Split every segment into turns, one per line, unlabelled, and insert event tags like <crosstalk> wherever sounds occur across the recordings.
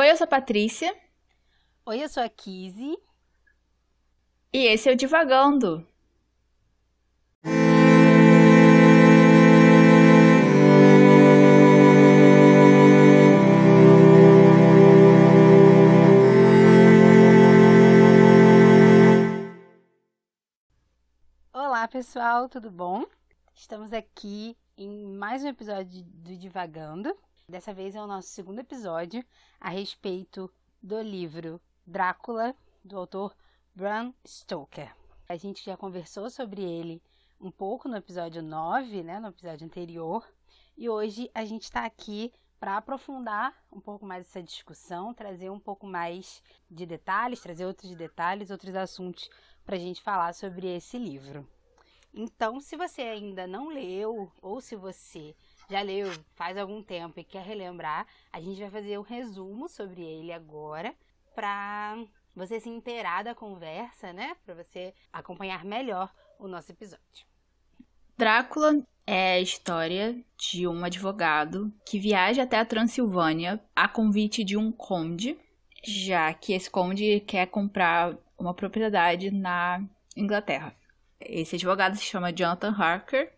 Oi, eu sou a Patrícia.
Oi, eu sou a Kizzy.
E esse é o Divagando.
Olá, pessoal, tudo bom? Estamos aqui em mais um episódio do Divagando. Dessa vez é o nosso segundo episódio a respeito do livro Drácula, do autor Bram Stoker. A gente já conversou sobre ele um pouco no episódio 9, né, no episódio anterior, e hoje a gente está aqui para aprofundar um pouco mais essa discussão, trazer um pouco mais de detalhes, trazer outros detalhes, outros assuntos para a gente falar sobre esse livro. Então, se você ainda não leu, ou se você já leu faz algum tempo e quer relembrar, a gente vai fazer um resumo sobre ele agora para você se inteirar da conversa, né? Para você acompanhar melhor o nosso episódio.
Drácula é a história de um advogado que viaja até a Transilvânia a convite de um conde, já que esse conde quer comprar uma propriedade na Inglaterra. Esse advogado se chama Jonathan Harker.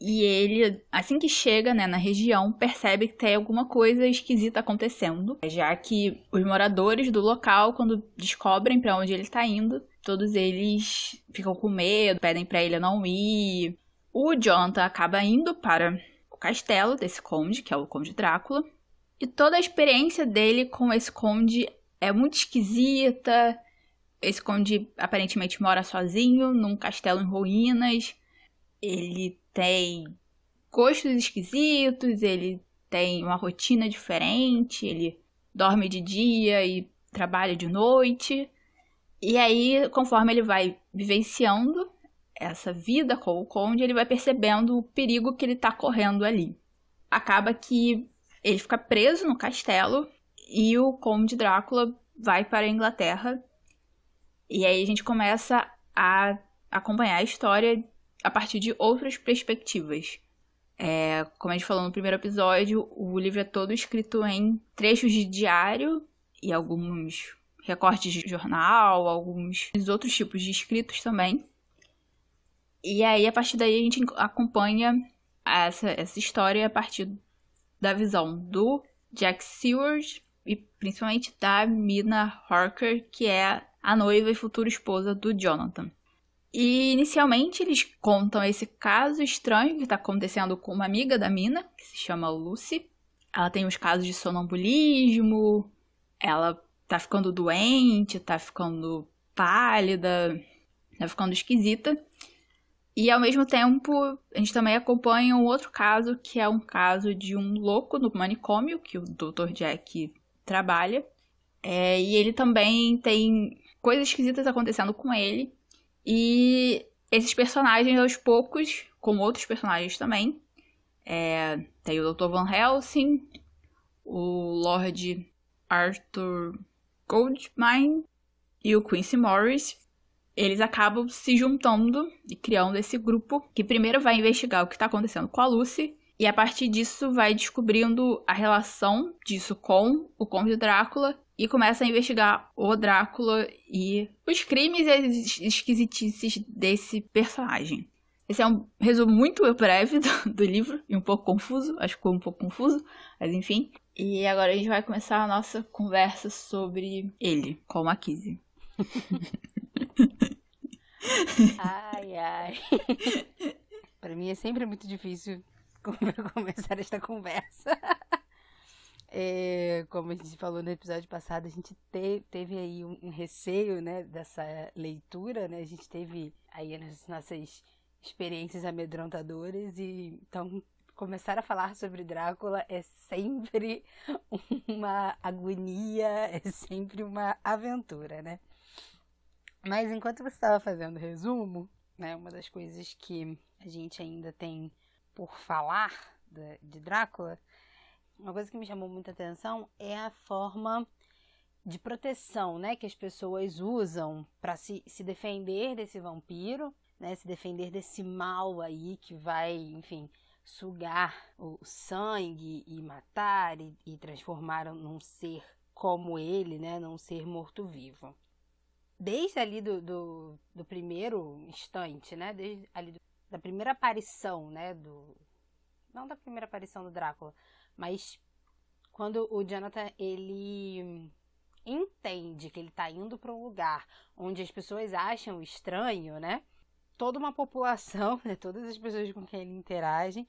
E ele, assim que chega né, na região, percebe que tem alguma coisa esquisita acontecendo, já que os moradores do local, quando descobrem para onde ele está indo, todos eles ficam com medo, pedem para ele não ir. O Jonathan acaba indo para o castelo desse conde, que é o Conde Drácula, e toda a experiência dele com esse conde é muito esquisita, esse conde aparentemente mora sozinho num castelo em ruínas. Ele tem gostos esquisitos, ele tem uma rotina diferente, ele dorme de dia e trabalha de noite. E aí, conforme ele vai vivenciando essa vida com o conde, ele vai percebendo o perigo que ele está correndo ali. Acaba que ele fica preso no castelo e o conde Drácula vai para a Inglaterra e aí a gente começa a acompanhar a história a partir de outras perspectivas. É, como a gente falou no primeiro episódio, o livro é todo escrito em trechos de diário e alguns recortes de jornal, alguns outros tipos de escritos também. E aí, a partir daí, a gente acompanha essa, essa história a partir da visão do Jack Seward e principalmente da Mina Harker, que é a noiva e futura esposa do Jonathan. E inicialmente eles contam esse caso estranho que está acontecendo com uma amiga da Mina, que se chama Lucy. Ela tem uns casos de sonambulismo, ela tá ficando doente, tá ficando pálida, tá ficando esquisita. E ao mesmo tempo, a gente também acompanha um outro caso, que é um caso de um louco no manicômio, que o Dr. Jack trabalha. É, e ele também tem coisas esquisitas acontecendo com ele. E esses personagens, aos poucos, como outros personagens também, é, tem o Dr. Van Helsing, o Lord Arthur Goldmine e o Quincy Morris. Eles acabam se juntando e criando esse grupo que primeiro vai investigar o que está acontecendo com a Lucy e a partir disso vai descobrindo a relação disso com o Conde Drácula e começa a investigar o Drácula e os crimes e as esquisitices desse personagem. Esse é um resumo muito breve do, do, livro e um pouco confuso, acho que ficou um pouco confuso, mas enfim. E agora a gente vai começar a nossa conversa sobre ele, com a Kizzy.
ai, ai. <laughs> Para mim é sempre muito difícil <laughs> começar esta conversa. É, como a gente falou no episódio passado, a gente te, teve aí um, um, receio, né, dessa leitura, né? A gente teve aí as nossas experiências amedrontadoras e então começar a falar sobre Drácula é sempre <laughs> uma agonia, é sempre uma aventura, né? Mas enquanto você estava fazendo resumo, né, uma das coisas que a gente ainda tem por falar de, de Drácula uma coisa que me chamou muita atenção é a forma de proteção, né, que as pessoas usam para se, se defender desse vampiro, né, se defender desse mal aí que vai, enfim, sugar o sangue e matar e, e transformar num ser como ele, né, não ser morto-vivo. Desde ali do, do, do, primeiro instante, né, desde ali do, da primeira aparição, né, do... Não da primeira aparição do Drácula, mas quando o Jonathan, ele entende que ele está indo para um lugar onde as pessoas acham estranho, né? Toda uma população, <laughs> né, todas as pessoas com quem ele interage,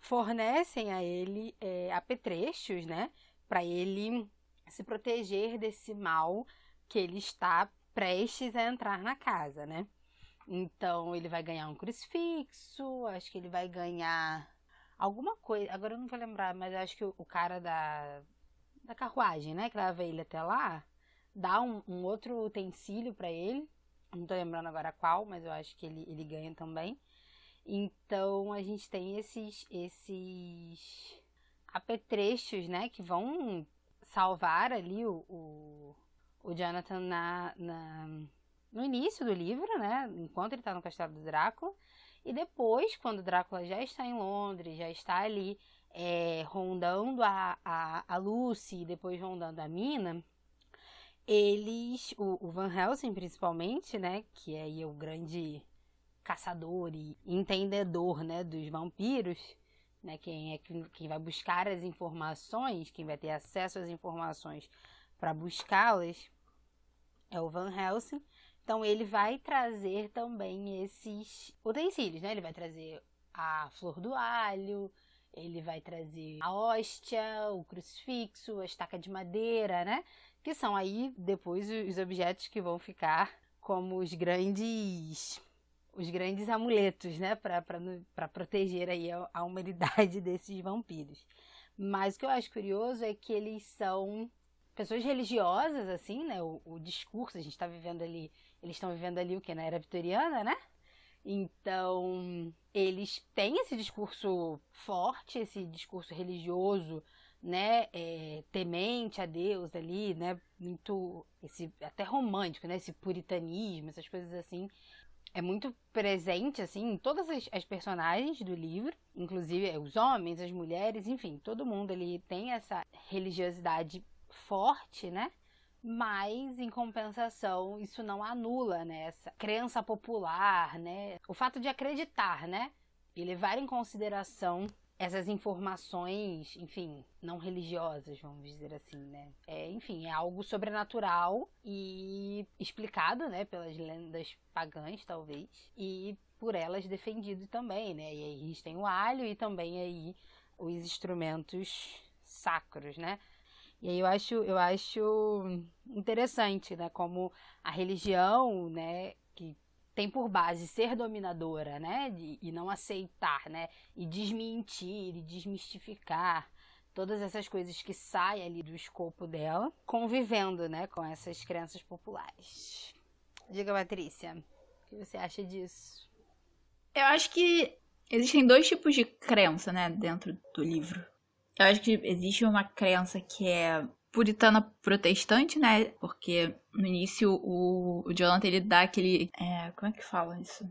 fornecem a ele é, apetrechos, né? Para ele se proteger desse mal que ele está prestes a entrar na casa, né? Então ele vai ganhar um crucifixo, acho que ele vai ganhar alguma coisa. Agora eu não vou lembrar, mas acho que o, cara da, da carruagem, né, que leva ele até lá, dá um, um outro utensílio para ele. Não tô lembrando agora qual, mas eu acho que ele, ele ganha também. Então a gente tem esses esses apetrechos, né, que vão salvar ali o, o, o Jonathan na, na, no início do livro, né? Enquanto ele está no castelo do Drácula. E depois, quando Drácula já está em Londres, já está ali é, rondando a, a, a Lucy e depois rondando a Mina, eles, o, o, Van Helsing principalmente, né? Que é aí o grande caçador e entendedor, né? Dos vampiros né? Quem é quem vai buscar as informações, quem vai ter acesso às informações para buscá-las é o Van Helsing. Então ele vai trazer também esses utensílios, né? Ele vai trazer a flor do alho, ele vai trazer a hóstia, o crucifixo, a estaca de madeira, né? Que são aí depois os objetos que vão ficar como os grandes os grandes amuletos, né, para proteger aí a, a humanidade <laughs> desses vampiros. Mas o que eu acho curioso é que eles são pessoas religiosas, assim, né? O, o discurso, a gente está vivendo ali, eles estão vivendo ali o que? Na era vitoriana, né? Então, eles têm esse discurso forte, esse discurso religioso, né? É, temente a Deus ali, né? Muito, esse, até romântico, né? Esse puritanismo, essas coisas assim é muito presente, assim, em todas as, as, personagens do livro, inclusive é, os homens, as mulheres, enfim, todo mundo ali tem essa religiosidade forte, né? Mas, em compensação, isso não anula, né? Essa crença popular, né? O fato de acreditar, né? E levar em consideração essas informações, enfim, não religiosas, vamos dizer assim, né? É, enfim, é algo sobrenatural e explicado, né, pelas lendas pagãs, talvez, e por elas defendido também, né? E aí a gente tem o alho e também aí os instrumentos sacros, né? E aí eu acho, eu acho interessante, né, como a religião, né, que tem por base ser dominadora, né? De, e não aceitar, né? E desmentir, e desmistificar todas essas coisas que saem ali do escopo dela, convivendo, né, com essas crenças populares. Diga, Patrícia, o que você acha disso?
Eu acho que existem dois tipos de crença, né, dentro do livro. Eu acho que existe uma crença que é puritana protestante, né? Porque no início o, o Jonathan ele dá aquele. É, como é que fala isso?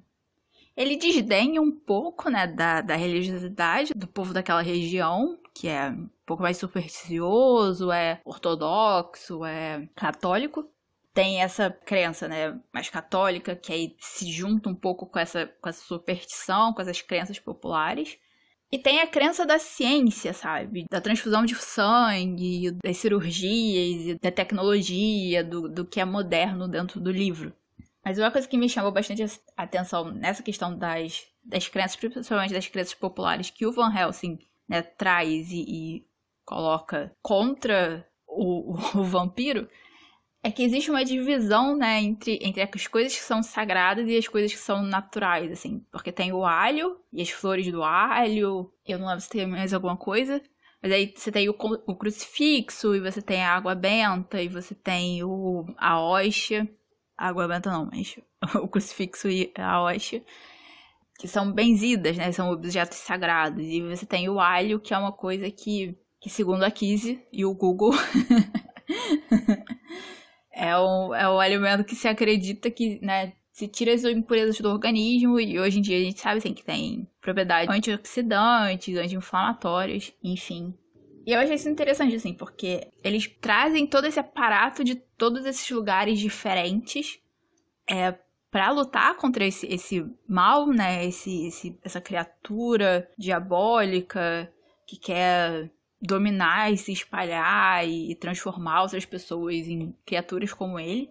Ele desdenha um pouco, né, da, da religiosidade do povo daquela região, que é um pouco mais supersticioso, é ortodoxo, é católico. Tem essa crença, né, mais católica, que aí se junta um pouco com essa, com essa superstição, com essas crenças populares. E tem a crença da ciência, sabe? Da transfusão de sangue, das cirurgias, da tecnologia, do, do que é moderno dentro do livro. Mas uma coisa que me chamou bastante atenção nessa questão das, das crenças, principalmente das crenças populares, que o Van Helsing né, traz e, e coloca contra o, o, o vampiro, é que existe uma divisão, né, entre, entre as coisas que são sagradas e as coisas que são naturais, assim. Porque tem o alho e as flores do alho. Eu não lembro se tem mais alguma coisa. Mas aí você tem o, o crucifixo, e você tem a água benta, e você tem o, a hóstia. A água benta não, mas <laughs> o crucifixo e a hóstia. Que são benzidas, né? São objetos sagrados. E você tem o alho, que é uma coisa que, que segundo a Kizzy e o Google... <laughs> É o, é o alimento que se acredita que, né, se tira as impurezas do organismo e hoje em dia a gente sabe assim, que tem propriedades antioxidantes, anti-inflamatórias, enfim. E eu achei isso interessante, assim, porque eles trazem todo esse aparato de todos esses lugares diferentes é, para lutar contra esse, esse mal, né? Esse, esse, essa criatura diabólica que quer dominar e se espalhar e transformar outras pessoas em criaturas como ele.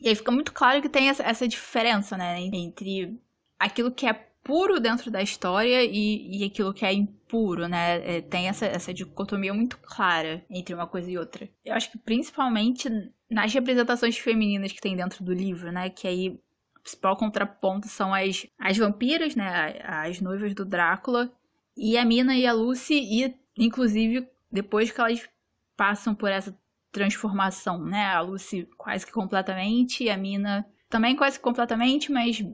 E aí fica muito claro que tem essa, diferença, né? Entre aquilo que é puro dentro da história e, e aquilo que é impuro, né? É, tem essa, essa dicotomia muito clara entre uma coisa e outra. Eu acho que principalmente nas representações femininas que tem dentro do livro, né? Que aí o principal contraponto são as, as vampiras, né? As noivas do Drácula. E a Mina e a Lucy, e inclusive depois que elas passam por essa transformação, né? A Lucy quase que completamente, e a Mina também quase completamente, mas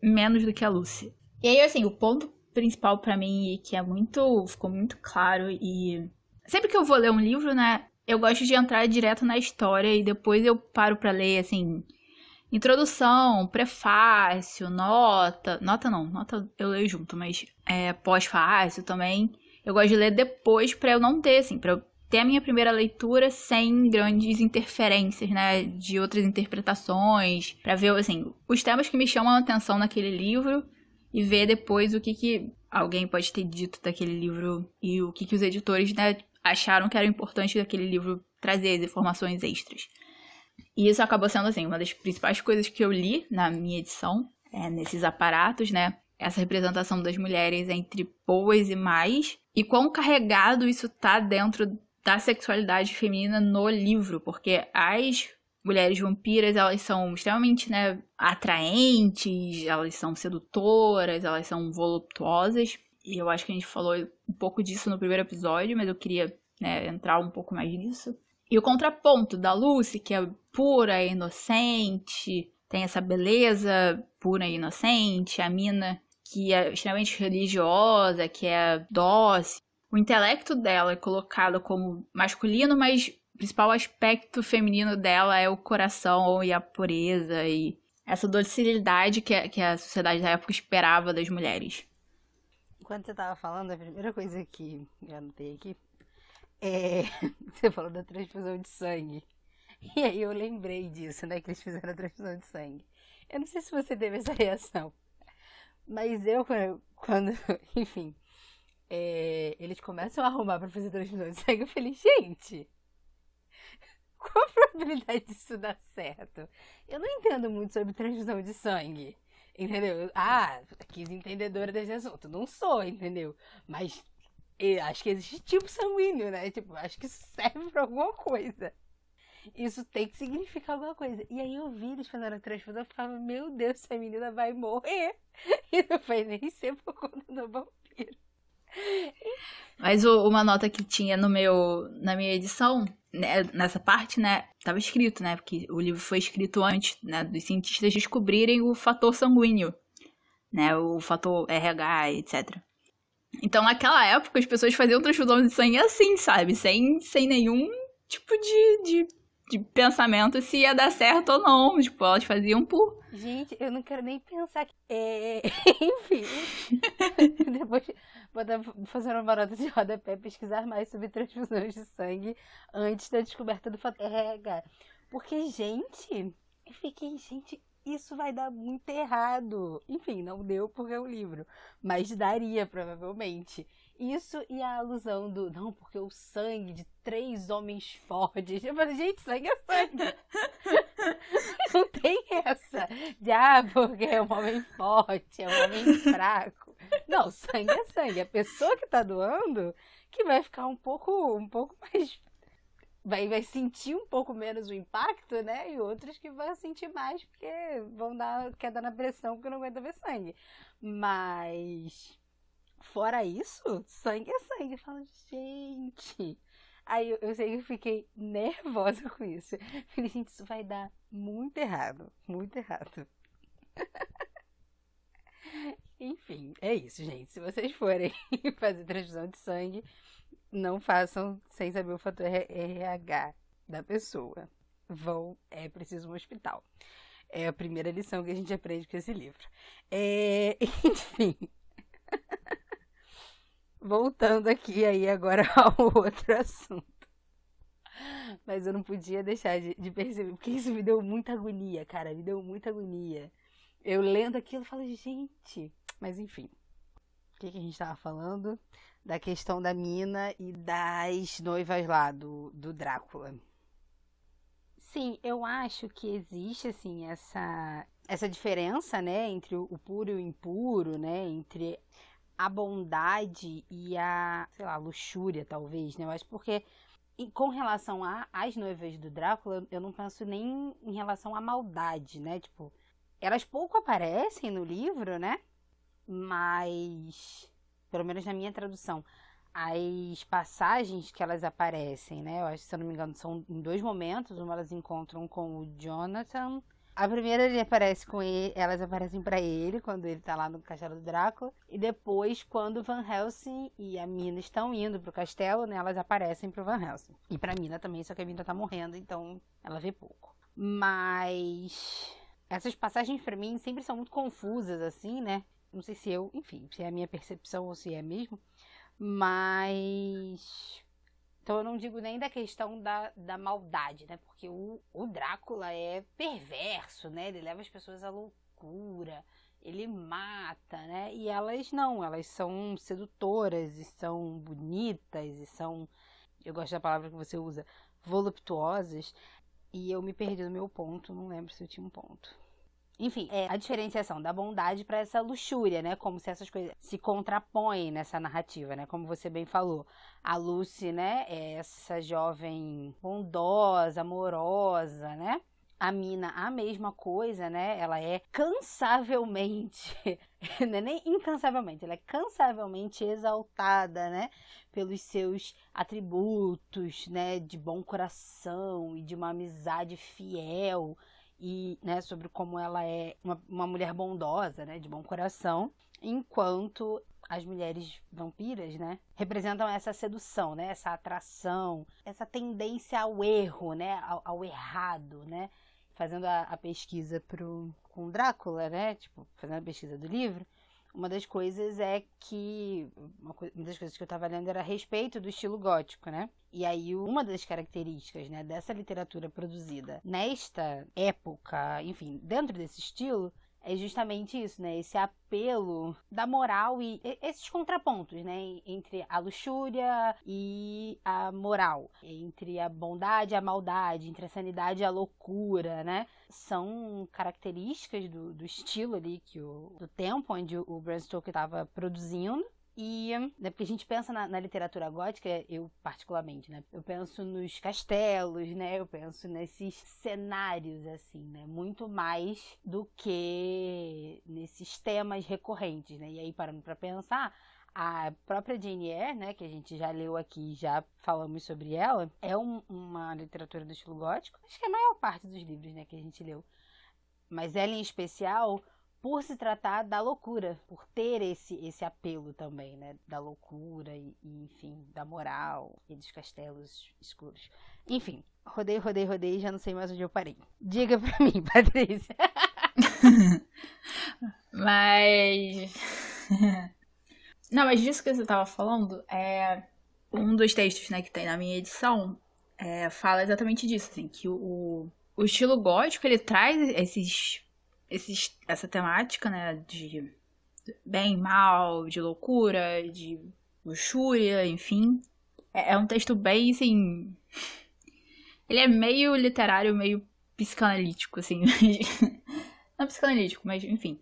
menos do que a Lucy. E aí, assim, o ponto principal para mim, que é muito. ficou muito claro, e. Sempre que eu vou ler um livro, né? Eu gosto de entrar direto na história e depois eu paro para ler, assim. Introdução, prefácio, nota. Nota não, nota eu leio junto, mas é, pós-fácio também. Eu gosto de ler depois para eu não ter, assim, pra eu ter a minha primeira leitura sem grandes interferências, né, de outras interpretações, para ver, assim, os temas que me chamam a atenção naquele livro e ver depois o que, que alguém pode ter dito daquele livro e o que, que os editores né, acharam que era importante daquele livro trazer as informações extras. E isso acabou sendo assim uma das principais coisas que eu li na minha edição, é, nesses aparatos, né? Essa representação das mulheres entre boas e mais, e quão carregado isso tá dentro da sexualidade feminina no livro, porque as mulheres vampiras, elas são extremamente, né, atraentes, elas são sedutoras, elas são voluptuosas. E eu acho que a gente falou um pouco disso no primeiro episódio, mas eu queria né, entrar um pouco mais nisso. E o contraponto da Lucy, que é pura e inocente, tem essa beleza pura e inocente, a Mina, que é extremamente religiosa, que é dócil. O intelecto dela é colocado como masculino, mas principal aspecto feminino dela é o coração e a pureza e essa docilidade que, que a sociedade da época esperava das mulheres.
Enquanto você tava falando, a primeira coisa que eu anotei aqui é. <laughs> Você falou da transfusão de sangue. E aí eu lembrei disso, né? Que eles fizeram a transfusão de sangue. Eu não sei se você teve essa reação. Mas eu, <laughs> quando. <laughs> Enfim. É, eles começam a arrumar pra fazer transfusão de sangue, eu falei, gente <laughs> qual a probabilidade disso dar certo? Eu não entendo muito sobre transfusão de sangue. Entendeu? Ah, quis entendedora desse assunto. Não sou, entendeu? Mas acho que existe tipo sanguíneo, né? Tipo, acho que isso serve pra alguma coisa. Isso tem que significar alguma coisa. E aí eu vi eles fazendo transfusão, eu ficava, meu Deus, essa menina vai morrer. <laughs> E não foi nem ser por conta do vampiro.
Mas o, uma nota que tinha no meu, na minha edição, né, nessa parte, né, estava escrito, né, porque o livro foi escrito antes, né, dos cientistas descobrirem o fator sanguíneo, né, o fator RH, etc. Então, naquela época, as pessoas faziam transfusão de sangue assim, sabe, sem, sem nenhum tipo de, de, de pensamento se ia dar certo ou não, tipo, elas faziam por...
Gente, eu não quero nem pensar que... É... <laughs> Enfim, <laughs> depois vou fazer uma nota de rodapé pesquisar mais sobre transfusões de sangue antes da descoberta do fator RH. Porque, gente, eu fiquei, gente, isso vai dar muito errado. Enfim, não deu porque é um livro, mas daria provavelmente. Isso e a alusão do não, porque o sangue de três homens fortes. Eu falei, gente, sangue é sangue. <laughs> não tem essa de ah, porque é um homem forte, é um homem fraco. Não, sangue é sangue. A pessoa que tá doando que vai ficar um pouco, um pouco mais. Vai, vai sentir um pouco menos o impacto, né? E outros que vão sentir mais porque vão dar queda na pressão porque não aguenta ver sangue. Mas. Fora isso, sangue é sangue. Eu falo, gente. Aí eu, eu sei que eu fiquei nervosa com isso. Falei, gente, isso vai dar muito errado. Muito errado. <laughs> Enfim, é isso, gente. Se vocês forem <laughs> fazer transfusão de sangue, não façam sem saber o fator RH da pessoa. Vão, é preciso um hospital. É a primeira lição que a gente aprende com esse livro. É, <laughs> enfim. Voltando aqui aí agora <laughs> ao outro assunto. Mas eu não podia deixar de, de, perceber, porque isso me deu muita agonia, cara, me deu muita agonia. Eu lendo aquilo, eu falo, gente, mas enfim. O que, que a gente tava falando? Da questão da mina e das noivas lá do, do Drácula. Sim, eu acho que existe assim essa essa diferença, né, entre o puro e o impuro, né, entre a bondade e a, sei lá, luxúria, talvez, né? Eu acho porque e com relação às noivas do Drácula, eu não penso nem em relação à maldade, né? Tipo, elas pouco aparecem no livro, né? Mas, pelo menos na minha tradução, as passagens que elas aparecem, né? Eu acho, se eu não me engano, são em dois momentos. Uma elas encontram com o Jonathan a primeira ele aparece com ele, elas aparecem para ele quando ele tá lá no castelo do Drácula. E depois, quando Van Helsing e a Mina estão indo pro castelo, né, elas aparecem pro Van Helsing. E pra Mina também, só que a Mina tá morrendo, então ela vê pouco. Mas essas passagens para mim sempre são muito confusas, assim, né? Não sei se eu, enfim, se é a minha percepção ou se é mesmo. Mas então eu não digo nem da questão da, da maldade, né? Porque o, o Drácula é perverso, né? Ele leva as pessoas à loucura, ele mata, né? E elas não, elas são sedutoras e são bonitas e são, eu gosto da palavra que você usa, voluptuosas. E eu me perdi no meu ponto, não lembro se eu tinha um ponto. Enfim, é a diferenciação da bondade para essa luxúria, né? Como se essas coisas se contrapõem nessa narrativa, né? Como você bem falou. A Lucy, né, é essa jovem bondosa, amorosa, né? A Mina, a mesma coisa, né? Ela é cansavelmente, <laughs> não é nem incansavelmente, ela é cansavelmente exaltada, né? Pelos seus atributos, né? De bom coração e de uma amizade fiel e né, sobre como ela é uma, uma mulher bondosa, né, de bom coração, enquanto as mulheres vampiras, né, representam essa sedução, né, essa atração, essa tendência ao erro, né, ao, ao errado, né, fazendo a, a pesquisa pro, com Drácula, né, tipo, fazendo a pesquisa do livro, uma das coisas é que. Uma, das coisas que eu estava lendo era a respeito do estilo gótico, né? E aí, uma das características né, dessa literatura produzida nesta época, enfim, dentro desse estilo, é justamente isso, né? Esse apelo da moral e esses contrapontos, né? Entre a luxúria e a moral, entre a bondade e a maldade, entre a sanidade e a loucura, né? São características do, do estilo ali, que o, do tempo onde o Bram Stoker estava produzindo. E, né, porque a gente pensa na, na, literatura gótica, eu particularmente, né? Eu penso nos castelos, né? Eu penso nesses cenários, assim, né? Muito mais do que nesses temas recorrentes, né? E aí, parando para pensar, a própria Jane Eyre, né, que a gente já leu aqui, já falamos sobre ela, é um, uma literatura do estilo gótico. Acho que é a maior parte dos livros, né, que a gente leu. Mas ela em especial por se tratar da loucura, por ter esse, esse apelo também, né? Da loucura e, e, enfim, da moral e dos castelos escuros. Enfim, rodei, rodei, rodei já não sei mais onde eu parei. Diga pra mim, <laughs> Patrícia. <laughs>
mas. <laughs> não, mas disso que você tava falando, é. Um dos textos né, que tem na minha edição é, fala exatamente disso, assim, que o, o estilo gótico ele traz esses essa temática, né, de bem, mal, de loucura, de luxúria, enfim. É, é um texto bem, assim. Ele é meio literário, meio psicanalítico, assim. <laughs> Não psicanalítico, mas enfim.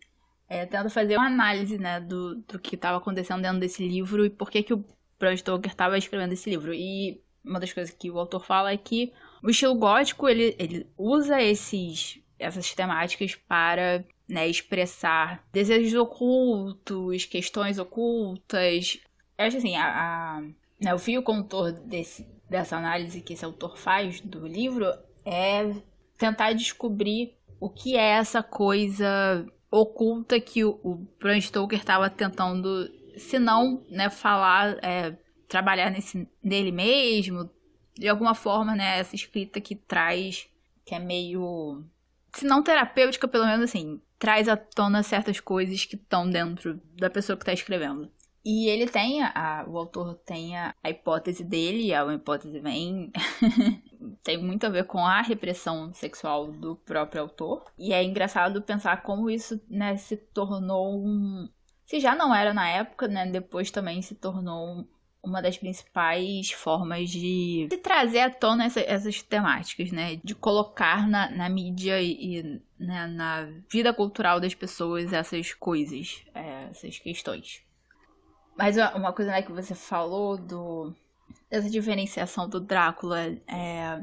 É, tenta fazer uma análise, né, do, do que estava acontecendo dentro desse livro e por que, que o Bram Stoker estava escrevendo esse livro. E uma das coisas que o autor fala é que o estilo gótico, ele, ele usa esses essas temáticas para né, expressar desejos ocultos, questões ocultas. Eu acho assim, a, a né, o fio condutor desse, dessa análise que esse autor faz do livro é tentar descobrir o que é essa coisa oculta que o, o Bram Stoker estava tentando, se não, né, falar, é, trabalhar nesse, nele mesmo, de alguma forma, né, essa escrita que traz, que é meio se não terapêutica, pelo menos assim, traz à tona certas coisas que estão dentro da pessoa que está escrevendo. E ele tem, a, o autor tem a, a hipótese dele, é uma hipótese bem. <laughs> tem muito a ver com a repressão sexual do próprio autor. E é engraçado pensar como isso né, se tornou um. Se já não era na época, né? Depois também se tornou uma das principais formas de, de trazer à tona essa, essas temáticas, né? De colocar na, na mídia e, e né, na vida cultural das pessoas essas coisas, é, essas questões. Mas uma coisa né, que você falou do dessa diferenciação do Drácula é,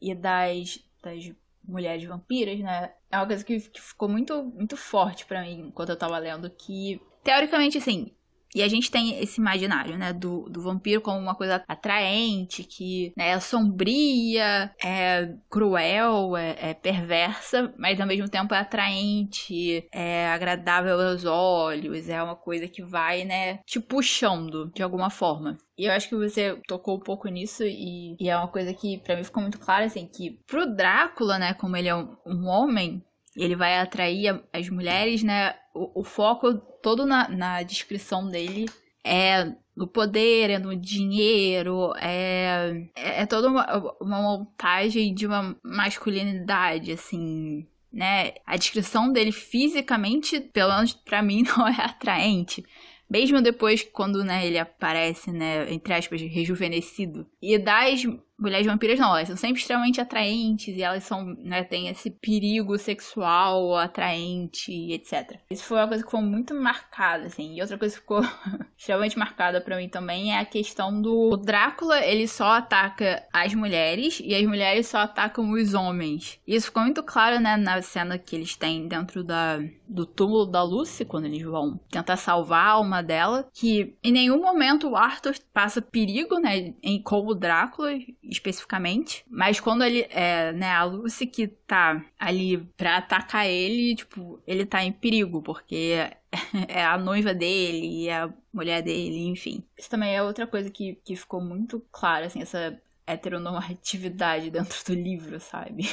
e das, das mulheres vampiras, né? É uma coisa que, que ficou muito, muito forte para mim enquanto eu tava lendo. Que, teoricamente, assim, e a gente tem esse imaginário, né, do, do vampiro como uma coisa atraente, que né, é sombria, é cruel, é, é, perversa, mas ao mesmo tempo é atraente, é agradável aos olhos, é uma coisa que vai, né, te puxando de alguma forma. E eu acho que você tocou um pouco nisso e, e é uma coisa que para mim ficou muito clara, assim, que pro Drácula, né, como ele é um, um homem, ele vai atrair as mulheres, né? O, o foco todo na, na, descrição dele é no poder, é no dinheiro, é, é, é toda uma, uma montagem de uma masculinidade, assim, né? A descrição dele fisicamente, pelo menos pra mim, <laughs> não é atraente. Mesmo depois, quando né, ele aparece, né, entre aspas, rejuvenescido. E das mulheres vampiras não, elas são sempre extremamente atraentes e elas são, né, tem esse perigo sexual atraente, etc. Isso foi uma coisa que ficou muito marcada, assim. E outra coisa que ficou <laughs> extremamente marcada para mim também é a questão do o Drácula, ele só ataca as mulheres e as mulheres só atacam os homens. E isso ficou muito claro, né, na cena que eles têm dentro da do túmulo da Lucy, quando eles vão tentar salvar a alma dela, que em nenhum momento o Arthur passa perigo, né, em, com o Drácula, especificamente. Mas quando ele, é, né, a Lucy que tá ali pra atacar ele, tipo, ele tá em perigo, porque <laughs> é a noiva dele e a mulher dele, enfim. Isso também é outra coisa que, que ficou muito clara, assim, essa heteronormatividade <laughs> dentro do livro, sabe?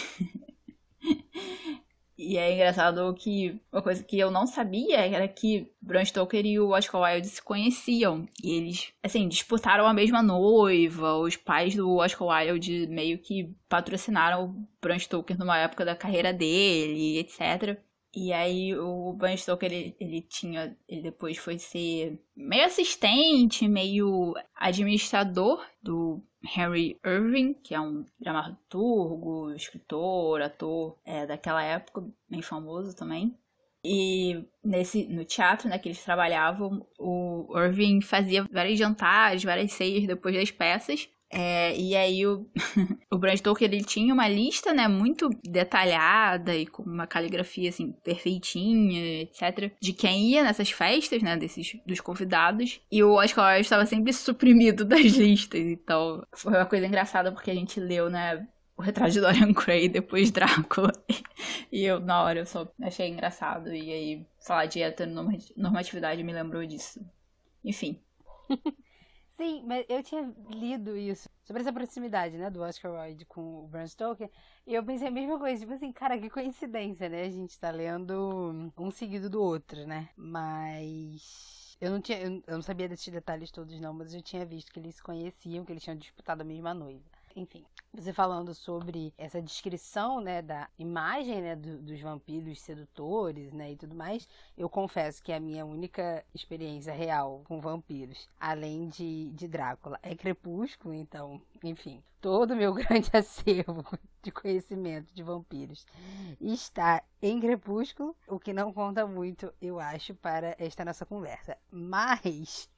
<laughs> E é engraçado que uma coisa que eu não sabia era que Bram Stoker e o Oscar Wilde se conheciam. E eles, assim, disputaram a mesma noiva. Os pais do Oscar Wilde meio que patrocinaram o Bram Stoker numa época da carreira dele, etc. E aí o Bram Stoker, ele, ele tinha, ele depois foi ser meio assistente, meio administrador do Henry Irving, que é um dramaturgo, escritor, ator é, daquela época, bem famoso também. E nesse no teatro né, que eles trabalhavam, o Irving fazia vários jantares, várias ceias depois das peças. É, e aí o, <laughs> o Bram Stoker ele tinha uma lista, né, muito detalhada e com uma caligrafia assim perfeitinha, etc, de quem ia nessas festas, né, desses dos convidados. E o Oscar Wilde estava sempre suprimido <laughs> das listas, então foi uma coisa engraçada porque a gente leu, né, o retrato de Dorian Gray depois Drácula. <laughs> e eu, na hora, eu só achei engraçado. E aí, falar de heteronormatividade me lembrou disso. Enfim.
Sim, mas eu tinha lido isso sobre essa proximidade, né, do Oscar Wilde com o Bram Stoker, e eu pensei a mesma coisa, tipo assim, cara, que coincidência, né? A gente tá lendo um seguido do outro, né? Mas eu não tinha, eu não sabia desses detalhes todos não, mas eu tinha visto que eles se conheciam, que eles tinham disputado a mesma noiva. Enfim, você falando sobre essa descrição, né, da imagem, né, do, dos vampiros sedutores, né, e tudo mais, eu confesso que a minha única experiência real com vampiros, além de, de Drácula, é Crepúsculo, então, enfim, todo o meu <laughs> grande acervo de conhecimento de vampiros está em Crepúsculo, o que não conta muito, eu acho, para esta nossa conversa. Mas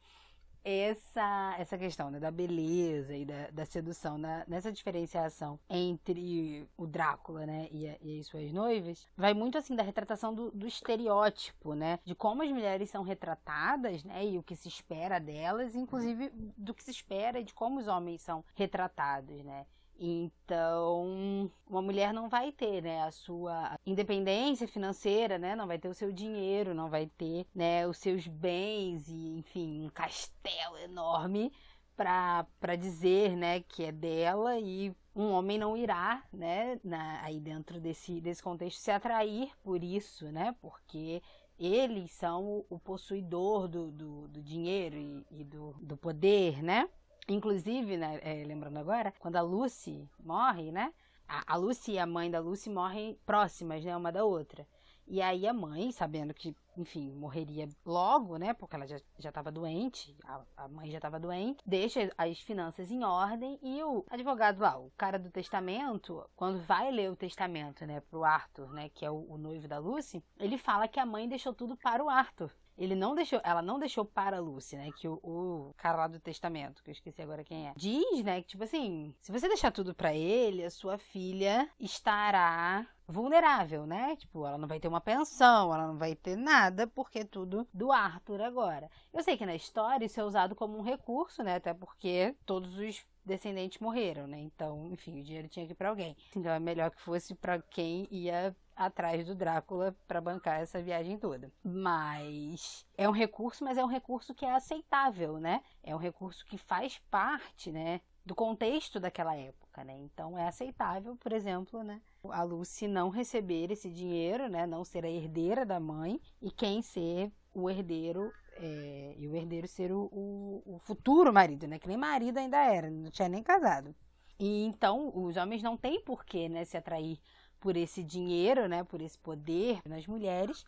essa, essa questão né, da beleza e da, da sedução, na, nessa diferenciação entre o Drácula né, e, a, e as suas noivas, vai muito assim da retratação do, do, estereótipo, né? De como as mulheres são retratadas, né? E o que se espera delas, inclusive do que se espera e de como os homens são retratados, né? Então, uma mulher não vai ter, né, a sua independência financeira, né, não vai ter o seu dinheiro, não vai ter, né, os seus bens e, enfim, um castelo enorme para dizer, né, que é dela e um homem não irá, né, na, aí dentro desse, desse contexto se atrair por isso, né, porque eles são o, possuidor do, do, do dinheiro e, e, do, do poder, né? Inclusive, né, é, lembrando agora, quando a Lucy morre, né? A, a Lucy e a mãe da Lucy morrem próximas, né, uma da outra. E aí a mãe, sabendo que, enfim, morreria logo, né? Porque ela já estava doente, a, a, mãe já estava doente, deixa as finanças em ordem e o advogado lá, o cara do testamento, quando vai ler o testamento, né, pro Arthur, né, que é o, o noivo da Lucy, ele fala que a mãe deixou tudo para o Arthur. Ele não deixou, ela não deixou para a Lucy, né? Que o, o, cara lá do testamento, que eu esqueci agora quem é, diz, né? Que tipo assim, se você deixar tudo para ele, a sua filha estará vulnerável, né? Tipo, ela não vai ter uma pensão, ela não vai ter nada, porque é tudo do Arthur agora. Eu sei que na história isso é usado como um recurso, né? Até porque todos os descendentes morreram, né? Então, enfim, o dinheiro tinha que ir para alguém. Então é melhor que fosse para quem ia atrás do Drácula para bancar essa viagem toda. Mas é um recurso, mas é um recurso que é aceitável, né? É um recurso que faz parte, né, do contexto daquela época, né? Então é aceitável, por exemplo, né, a Lucy não receber esse dinheiro, né, não ser a herdeira da mãe e quem ser o herdeiro é, e o herdeiro ser o, o, o, futuro marido, né? Que nem marido ainda era, não tinha nem casado. E então os homens não têm porquê, né, se atrair por esse dinheiro, né, por esse poder nas mulheres.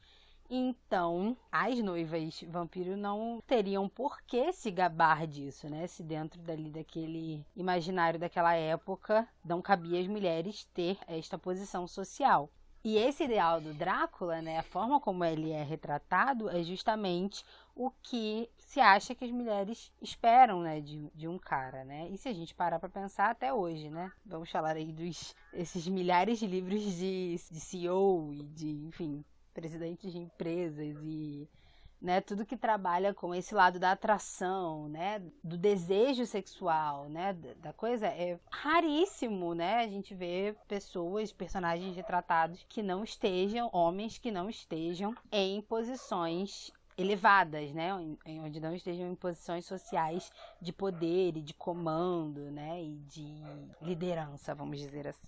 Então, as noivas vampiro não teriam por que se gabar disso, né? Se dentro dali daquele imaginário daquela época não cabia às mulheres ter esta posição social. E esse ideal do Drácula, né, a forma como ele é retratado é justamente o que se acha que as mulheres esperam, né, de, de um cara, né? E se a gente parar para pensar até hoje, né? Vamos falar aí dos <laughs> esses milhares de livros de, de CEO e de, enfim, presidentes de empresas e né, tudo que trabalha com esse lado da atração, né, do desejo sexual, né, da coisa é raríssimo, né, a gente vê pessoas, personagens retratados que não estejam, homens que não estejam em posições elevadas, né, onde não estejam em posições sociais de poder e de comando, né, e de liderança, vamos dizer assim.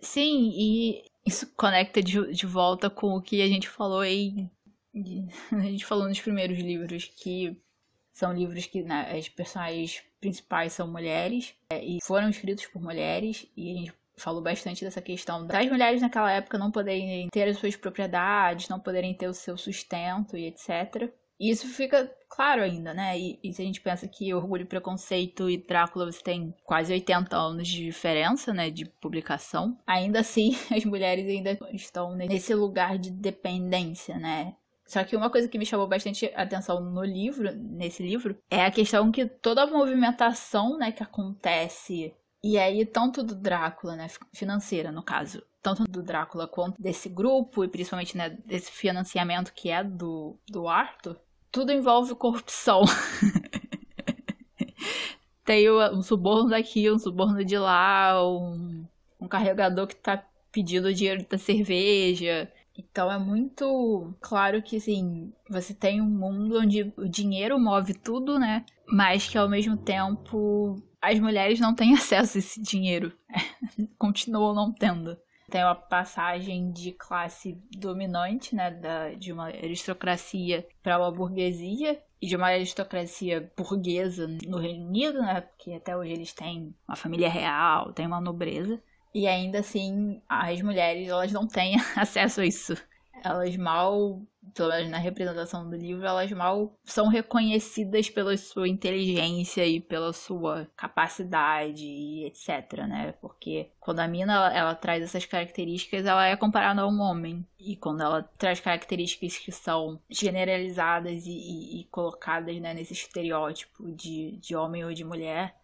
Sim, e isso conecta de, de volta com o que a gente falou aí <laughs> a gente falou nos primeiros livros que são livros que né, as personagens principais são mulheres é, e foram escritos por mulheres e a gente falou bastante dessa questão das mulheres naquela época não poderem ter as suas propriedades, não poderem ter o seu sustento e etc. E isso fica claro ainda, né? E, e, se a gente pensa que Orgulho Preconceito e Drácula você tem quase 80 anos de diferença, né, de publicação, ainda assim <laughs> as mulheres ainda estão nesse lugar de dependência, né? Só que uma coisa que me chamou bastante atenção no livro, nesse livro, é a questão que toda a movimentação, né, que acontece e aí, tanto do Drácula, né, financeira no caso, tanto do Drácula quanto desse grupo, e principalmente né, desse financiamento que é do, do Arthur, tudo envolve corrupção. <laughs> Tem um suborno daqui, um suborno de lá, um, um carregador que tá pedindo dinheiro da cerveja. Então é muito claro que assim, você tem um mundo onde o dinheiro move tudo, né? Mas que ao mesmo tempo as mulheres não têm <laughs> acesso a esse dinheiro. <laughs> Continuam não tendo. Tem uma passagem de classe dominante, né, da, de uma aristocracia para uma burguesia e de uma aristocracia burguesa no Reino Unido, né, porque até hoje eles têm uma família real, têm uma nobreza. E ainda assim, as mulheres elas não têm <laughs> acesso a isso. Elas mal, pelo menos na representação do livro, elas mal são reconhecidas pela sua inteligência e pela sua capacidade e etc, né? Porque quando a mina ela, ela traz essas características, ela é comparada a um homem. E quando ela traz características que são generalizadas e, e, e colocadas né, nesse estereótipo de, de homem ou de mulher,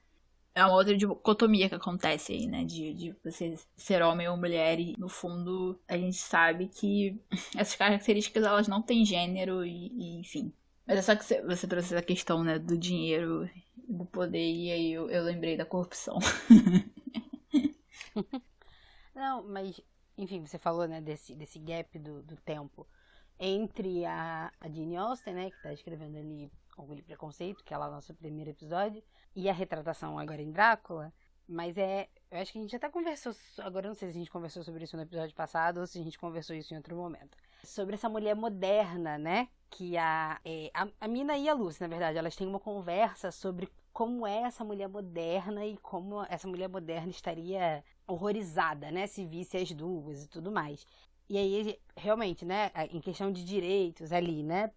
é uma outra dicotomia que acontece aí, né? De, de você ser homem ou mulher e, no fundo, a gente sabe que <laughs> essas características, elas não têm gênero e, e enfim. Mas é só que você trouxe essa questão, né? Do dinheiro, do poder, e aí eu, eu lembrei da corrupção. <laughs>
não, mas, enfim, você falou, né? Desse, desse gap do, do tempo entre a, a Jane Austen, né? Que tá escrevendo ali Orgulho e Preconceito, que é lá o nosso primeiro episódio, e a retratação agora em Drácula, Mas é. Eu acho que a gente até conversou. Agora não sei se a gente conversou sobre isso no episódio passado ou se a gente conversou isso em outro momento. Sobre essa mulher moderna, né? Que a, é, a, a Mina e a Lucy, na verdade, elas têm uma conversa sobre como é essa mulher moderna e como essa mulher moderna estaria horrorizada, né? Se visse as duas e tudo mais. E aí, realmente, né? Em questão de direitos ali, né?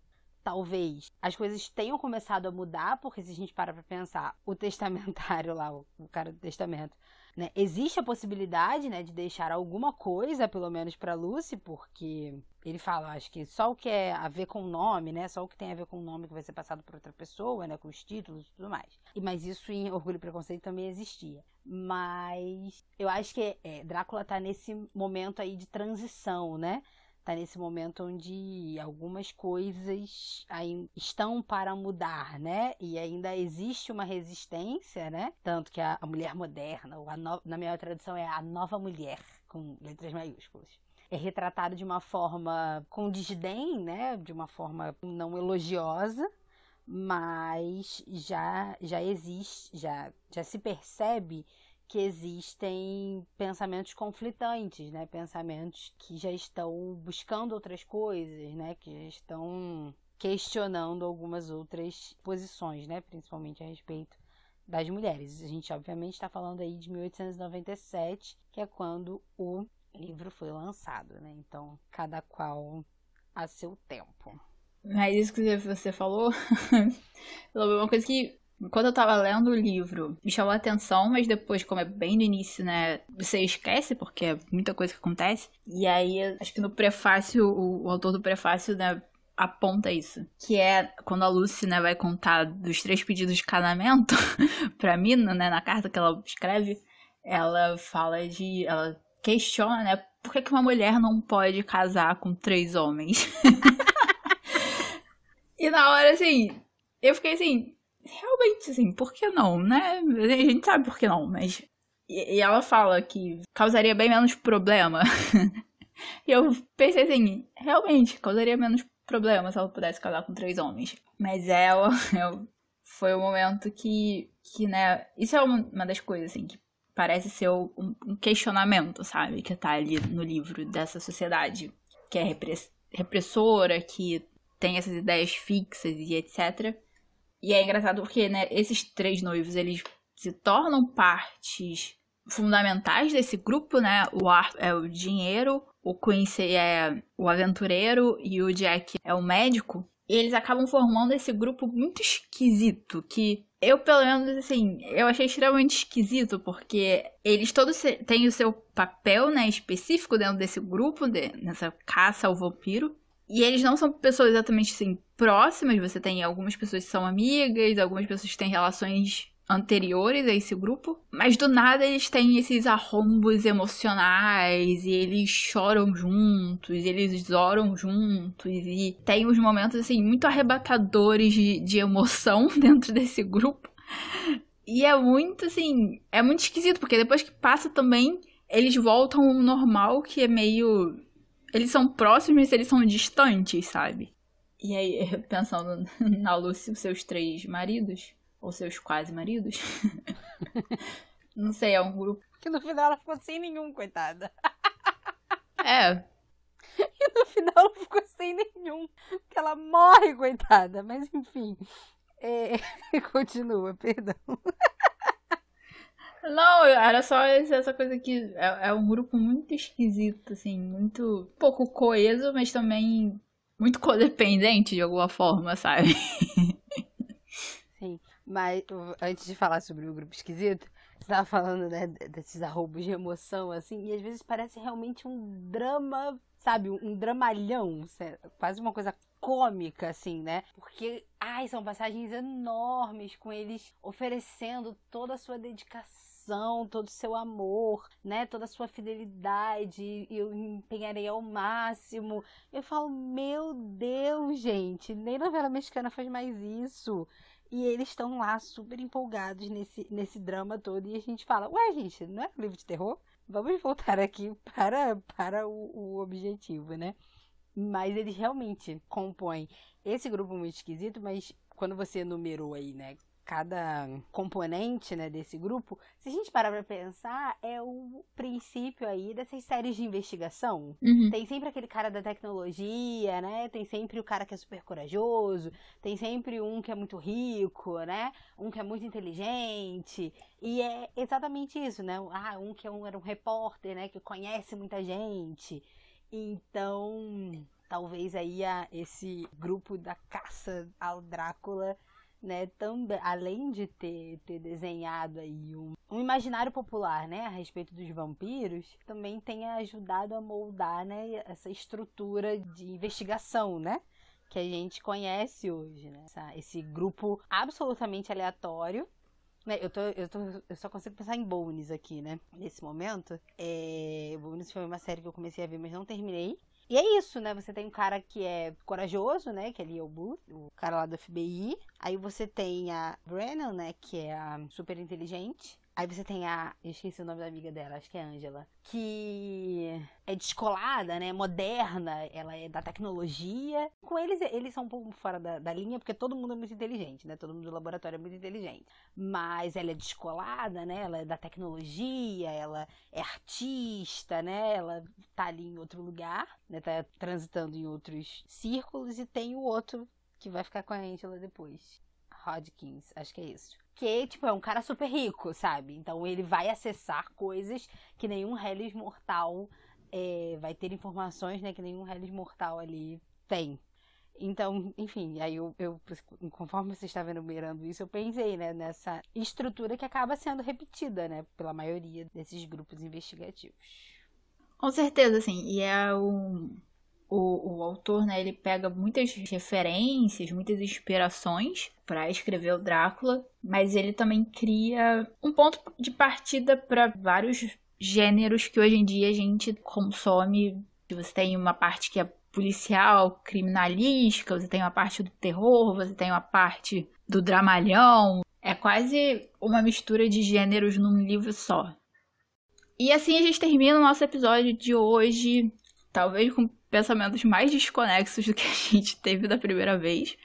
Talvez as coisas tenham começado a mudar, porque se a gente para pra pensar, o testamentário lá, o, cara do testamento, né, existe a possibilidade, né, de deixar alguma coisa, pelo menos para Lucy, porque ele fala, acho que só o que é a ver com o nome, né, só o que tem a ver com o nome que vai ser passado para outra pessoa, né, com os títulos e tudo mais. E mas isso em Orgulho e Preconceito também existia. Mas eu acho que é, Drácula tá nesse momento aí de transição, né? Está nesse momento onde algumas coisas estão para mudar, né? E ainda existe uma resistência, né? Tanto que a, a mulher moderna, ou no, na minha tradução é a nova mulher, com letras maiúsculas é retratado de uma forma com desdém, né? De uma forma não elogiosa, mas já já existe, já já se percebe que existem pensamentos conflitantes, né? Pensamentos que já estão buscando outras coisas, né? Que já estão questionando algumas outras posições, né? Principalmente a respeito das mulheres. A gente, obviamente, está falando aí de 1897, que é quando o livro foi lançado, né? Então, cada qual a seu tempo.
Mas isso que você falou, <laughs> uma coisa que quando eu tava lendo o livro, me chamou a atenção, mas depois, como é bem no início, né, você esquece, porque é muita coisa que acontece. E aí, acho que no prefácio, o, o autor do prefácio, né, aponta isso. Que é quando a Lucy, né, vai contar dos três pedidos de casamento <laughs> pra Mina, né, na carta que ela escreve, ela fala de. Ela questiona, né, por que, que uma mulher não pode casar com três homens? <laughs> e na hora, assim, eu fiquei assim, realmente, assim, por que não, né? A gente sabe por que não, mas. E, ela fala que causaria bem menos problema. <laughs> e eu pensei assim, realmente, causaria menos problema se ela pudesse casar com três homens. Mas ela, <laughs> eu, foi o um momento que, que, né, isso é uma das coisas, assim, que parece ser um, um questionamento, sabe, que tá ali no livro dessa sociedade que é repressora, que tem essas ideias fixas e etc. E é engraçado porque, né, esses três noivos, eles se tornam partes fundamentais desse grupo, né? O Arthur é o dinheiro, o Quincy é o aventureiro e o Jack é o médico. E eles acabam formando esse grupo muito esquisito, que eu, pelo menos, assim, eu achei extremamente esquisito, porque eles todos têm o seu papel, né, específico dentro desse grupo, de, nessa caça ao vampiro. E eles não são pessoas exatamente assim próximas, você tem algumas pessoas que são amigas, algumas pessoas que têm relações anteriores a esse grupo, mas do nada eles têm esses arrombos emocionais e eles choram juntos, eles oram juntos e tem uns momentos assim muito arrebatadores de, de emoção <laughs> dentro desse grupo. E é muito assim, é muito esquisito porque depois que passa também eles voltam ao normal, que é meio eles são próximos, mas eles são distantes, sabe? E aí, <laughs> pensando na Lucy, os seus três maridos, ou seus quase maridos. <laughs> Não sei, é um grupo.
Que no final ela ficou sem nenhum, coitada.
É. <laughs>
E no final ela ficou sem nenhum. Porque ela morre, coitada. Mas enfim. É... Continua, perdão.
Não, era só essa coisa que é, é, um grupo muito esquisito, assim, muito pouco coeso, mas também muito codependente de alguma forma, sabe?
Sim, mas antes de falar sobre o grupo esquisito, você tava falando, né, desses arroubos de emoção, assim, e às vezes parece realmente um drama, sabe, um dramalhão, quase uma coisa cômica, assim, né? Porque, ai, são passagens enormes com eles oferecendo toda a sua dedicação todo o seu amor, né? Toda a sua fidelidade, eu empenharei ao máximo. Eu falo, meu Deus, gente, nem novela mexicana faz mais isso. E eles estão lá super empolgados nesse, nesse drama todo. E a gente fala, ué, gente, não é livro de terror? Vamos voltar aqui para, para o, o objetivo, né? Mas eles realmente compõem esse grupo muito esquisito, mas quando você numerou aí, né? Cada componente né, desse grupo, se a gente parar pra pensar, é o princípio aí dessas séries de investigação.
Uhum.
Tem sempre aquele cara da tecnologia, né? Tem sempre o cara que é super corajoso, tem sempre um que é muito rico, né? Um que é muito inteligente. E é exatamente isso, né? Ah, um que é um, era um repórter, né? Que conhece muita gente. Então, talvez aí a, esse grupo da caça ao Drácula né, também, além de ter, ter desenhado aí um, um, imaginário popular, né, a respeito dos vampiros, também tenha ajudado a moldar, né, essa estrutura de investigação, né, que a gente conhece hoje, né, essa, esse grupo absolutamente aleatório. Né, eu, tô, eu, tô, eu só consigo pensar em Bones aqui, né? Nesse momento. É, Bones foi uma série que eu comecei a ver, mas não terminei. E é isso, né? Você tem um cara que é corajoso, né? Que ali é o Booth, o cara lá do FBI. Aí você tem a Brennan, né? Que é a super inteligente. Aí você tem a. Eu esqueci o nome da amiga dela, acho que é Angela. Que é descolada, né? Moderna, ela é da tecnologia. Com eles, eles são um pouco fora da, da, linha, porque todo mundo é muito inteligente, né? Todo mundo do laboratório é muito inteligente. Mas ela é descolada, né? Ela é da tecnologia, ela é artista, né? Ela tá ali em outro lugar, né? Tá transitando em outros círculos. E tem o outro que vai ficar com a Angela depois. Hodgkins, acho que é isso que, tipo, é um cara super rico, sabe? Então ele vai acessar coisas que nenhum Hellis mortal é, vai ter informações, né? Que nenhum Hellis mortal ali tem. Então, enfim, aí eu, eu, conforme você estava enumerando isso, eu pensei, né, nessa estrutura que acaba sendo repetida, né, pela maioria desses grupos investigativos.
Com certeza, sim. E é o, o, o autor, né, ele pega muitas referências, muitas inspirações para escrever o Drácula, mas ele também cria um ponto de partida para vários gêneros que hoje em dia a gente consome. Você tem uma parte que é policial, criminalística, você tem uma parte do terror, você tem uma parte do dramalhão. É quase uma mistura de gêneros num livro só. E assim a gente termina o nosso episódio de hoje, talvez com pensamentos mais desconexos do que a gente teve da primeira vez.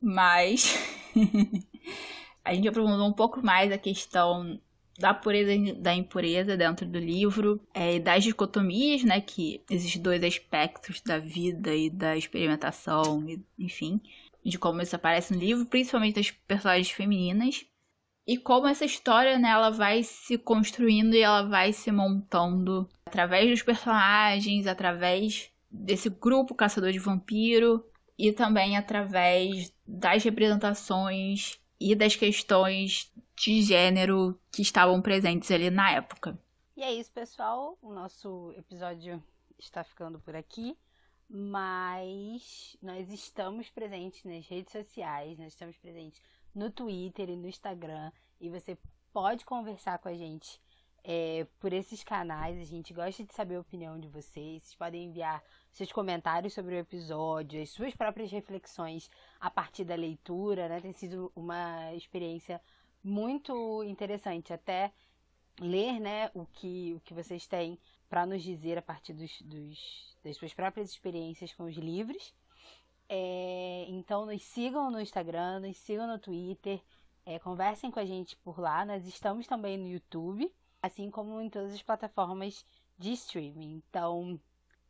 Mas <laughs> a gente aprofundou um pouco mais a questão da pureza e da impureza dentro do livro, é, das dicotomias, né, que existem dois aspectos da vida e da experimentação, e, enfim, de como isso aparece no livro, principalmente das personagens femininas, e como essa história, né, ela vai se construindo e ela vai se montando através dos personagens, através desse grupo caçador de vampiro, e também através das representações e das questões de gênero que estavam presentes ali na época.
E é isso, pessoal. O nosso episódio está ficando por aqui, mas nós estamos presentes nas redes sociais, nós estamos presentes no Twitter e no Instagram, e você pode conversar com a gente é, por esses canais. A gente gosta de saber a opinião de vocês. Vocês podem enviar seus comentários sobre o episódio, as suas próprias reflexões a partir da leitura, né? Tem sido uma experiência muito interessante até ler, né, o que, o que vocês têm para nos dizer a partir dos, dos, das suas próprias experiências com os livros. É, então, nos sigam no Instagram, nos sigam no Twitter, é, conversem com a gente por lá. Nós estamos também no YouTube, assim como em todas as plataformas de streaming. Então,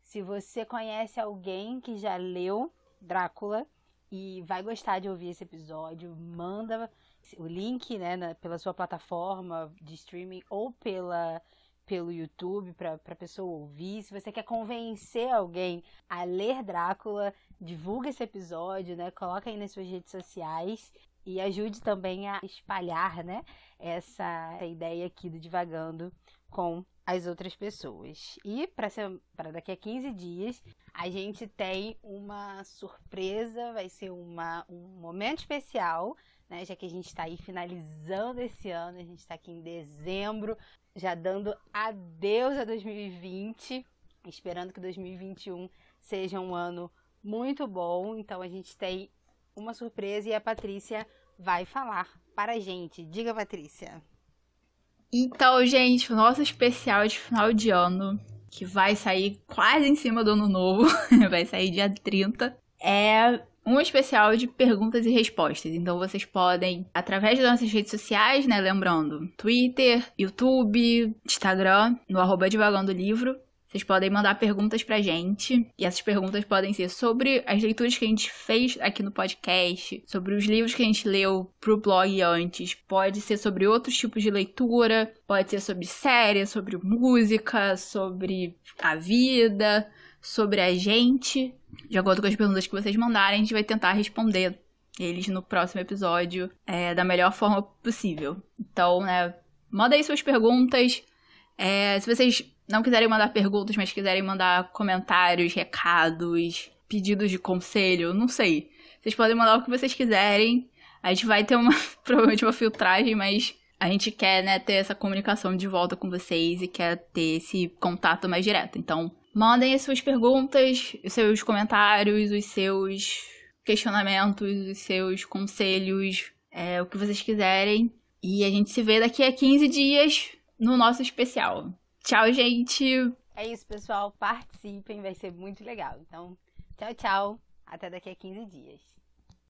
se você conhece alguém que já leu Drácula e vai gostar de ouvir esse episódio, manda o link né, na, pela sua plataforma de streaming ou pela, pelo YouTube para a pessoa ouvir. Se você quer convencer alguém a ler Drácula, divulga esse episódio, né? Coloca aí nas suas redes sociais e ajude também a espalhar, né, essa ideia aqui do divagando com as outras pessoas. E para daqui a 15 dias, a gente tem uma surpresa, vai ser uma, um momento especial, né? Já que a gente está aí finalizando esse ano, a gente está aqui em dezembro, já dando adeus a 2020, esperando que 2021 seja um ano muito bom. Então a gente tem uma surpresa e a Patrícia vai falar para a gente. Diga, Patrícia.
Então, gente, o nosso especial de final de ano, que vai sair quase em cima do ano novo, <laughs> vai sair dia 30, é um especial de perguntas e respostas. Então vocês podem, através das nossas redes sociais, né? Lembrando, Twitter, YouTube, Instagram, no arroba Divagando Livro, vocês podem mandar perguntas pra gente. E essas perguntas podem ser sobre as leituras que a gente fez aqui no podcast, sobre os livros que a gente leu pro blog antes. Pode ser sobre outros tipos de leitura, pode ser sobre série, sobre música, sobre a vida, sobre a gente. De acordo com as perguntas que vocês mandarem, a gente vai tentar responder eles no próximo episódio é, da melhor forma possível. Então, né, manda aí suas perguntas. É, se vocês não quiserem mandar perguntas, mas quiserem mandar comentários, recados, pedidos de conselho, não sei. Vocês podem mandar o que vocês quiserem. A gente vai ter uma, <laughs> provavelmente uma filtragem, mas a gente quer, né, ter essa comunicação de volta com vocês e quer ter esse contato mais direto. Então, mandem as suas perguntas, os seus comentários, os seus questionamentos, os seus conselhos, é, o que vocês quiserem. E a gente se vê daqui a 15 dias no nosso especial. Tchau, gente!
É isso, pessoal. Participem, vai ser muito legal. Então, tchau, tchau. Até daqui a 15 dias.